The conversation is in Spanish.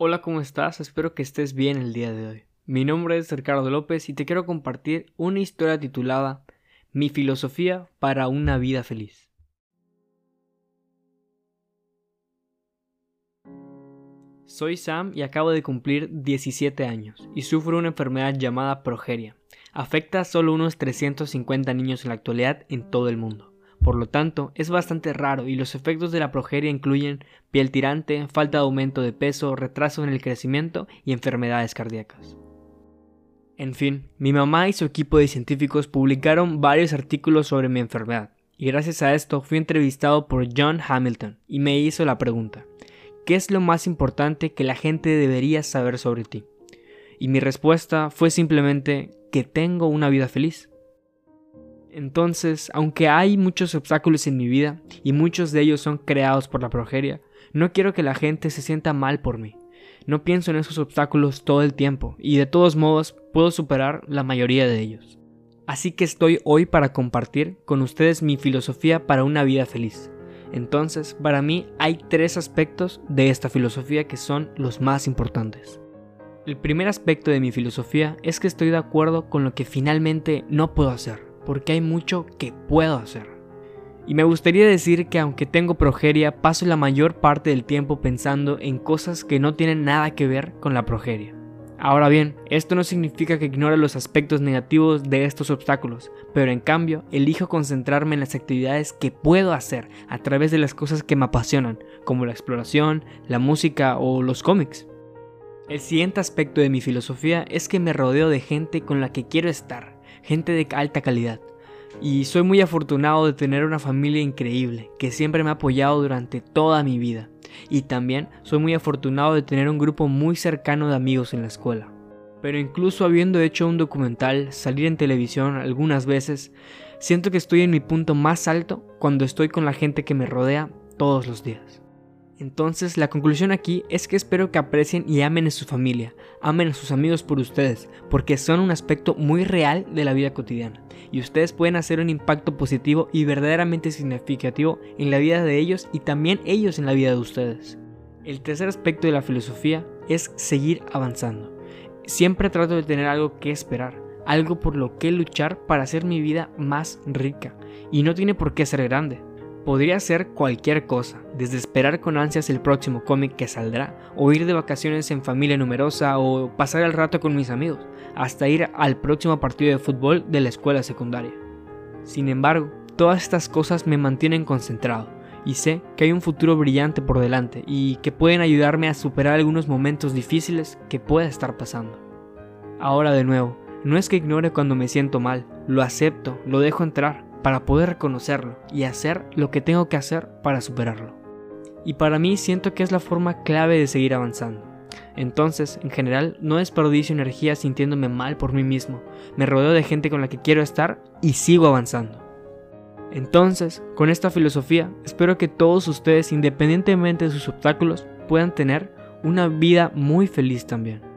Hola, ¿cómo estás? Espero que estés bien el día de hoy. Mi nombre es Ricardo López y te quiero compartir una historia titulada Mi filosofía para una vida feliz. Soy Sam y acabo de cumplir 17 años y sufro una enfermedad llamada progeria. Afecta a solo unos 350 niños en la actualidad en todo el mundo. Por lo tanto, es bastante raro y los efectos de la progeria incluyen piel tirante, falta de aumento de peso, retraso en el crecimiento y enfermedades cardíacas. En fin, mi mamá y su equipo de científicos publicaron varios artículos sobre mi enfermedad, y gracias a esto fui entrevistado por John Hamilton y me hizo la pregunta, ¿qué es lo más importante que la gente debería saber sobre ti? Y mi respuesta fue simplemente que tengo una vida feliz. Entonces, aunque hay muchos obstáculos en mi vida, y muchos de ellos son creados por la progeria, no quiero que la gente se sienta mal por mí. No pienso en esos obstáculos todo el tiempo, y de todos modos puedo superar la mayoría de ellos. Así que estoy hoy para compartir con ustedes mi filosofía para una vida feliz. Entonces, para mí hay tres aspectos de esta filosofía que son los más importantes. El primer aspecto de mi filosofía es que estoy de acuerdo con lo que finalmente no puedo hacer porque hay mucho que puedo hacer. Y me gustaría decir que aunque tengo progeria, paso la mayor parte del tiempo pensando en cosas que no tienen nada que ver con la progeria. Ahora bien, esto no significa que ignore los aspectos negativos de estos obstáculos, pero en cambio elijo concentrarme en las actividades que puedo hacer a través de las cosas que me apasionan, como la exploración, la música o los cómics. El siguiente aspecto de mi filosofía es que me rodeo de gente con la que quiero estar, gente de alta calidad. Y soy muy afortunado de tener una familia increíble que siempre me ha apoyado durante toda mi vida. Y también soy muy afortunado de tener un grupo muy cercano de amigos en la escuela. Pero incluso habiendo hecho un documental, salir en televisión algunas veces, siento que estoy en mi punto más alto cuando estoy con la gente que me rodea todos los días. Entonces la conclusión aquí es que espero que aprecien y amen a su familia, amen a sus amigos por ustedes, porque son un aspecto muy real de la vida cotidiana, y ustedes pueden hacer un impacto positivo y verdaderamente significativo en la vida de ellos y también ellos en la vida de ustedes. El tercer aspecto de la filosofía es seguir avanzando. Siempre trato de tener algo que esperar, algo por lo que luchar para hacer mi vida más rica, y no tiene por qué ser grande Podría ser cualquier cosa, desde esperar con ansias el próximo cómic que saldrá, o ir de vacaciones en familia numerosa, o pasar el rato con mis amigos, hasta ir al próximo partido de fútbol de la escuela secundaria. Sin embargo, todas estas cosas me mantienen concentrado, y sé que hay un futuro brillante por delante y que pueden ayudarme a superar algunos momentos difíciles que pueda estar pasando. Ahora de nuevo, no es que ignore cuando me siento mal, lo acepto, lo dejo entrar, para poder reconocerlo y hacer lo que tengo que hacer para superarlo. Y para mí siento que es la forma clave de seguir avanzando. Entonces, en general, no desperdicio energía sintiéndome mal por mí mismo. Me rodeo de gente con la que quiero estar y sigo avanzando. Entonces, con esta filosofía, espero que todos ustedes, independientemente de sus obstáculos, puedan tener una vida muy feliz también.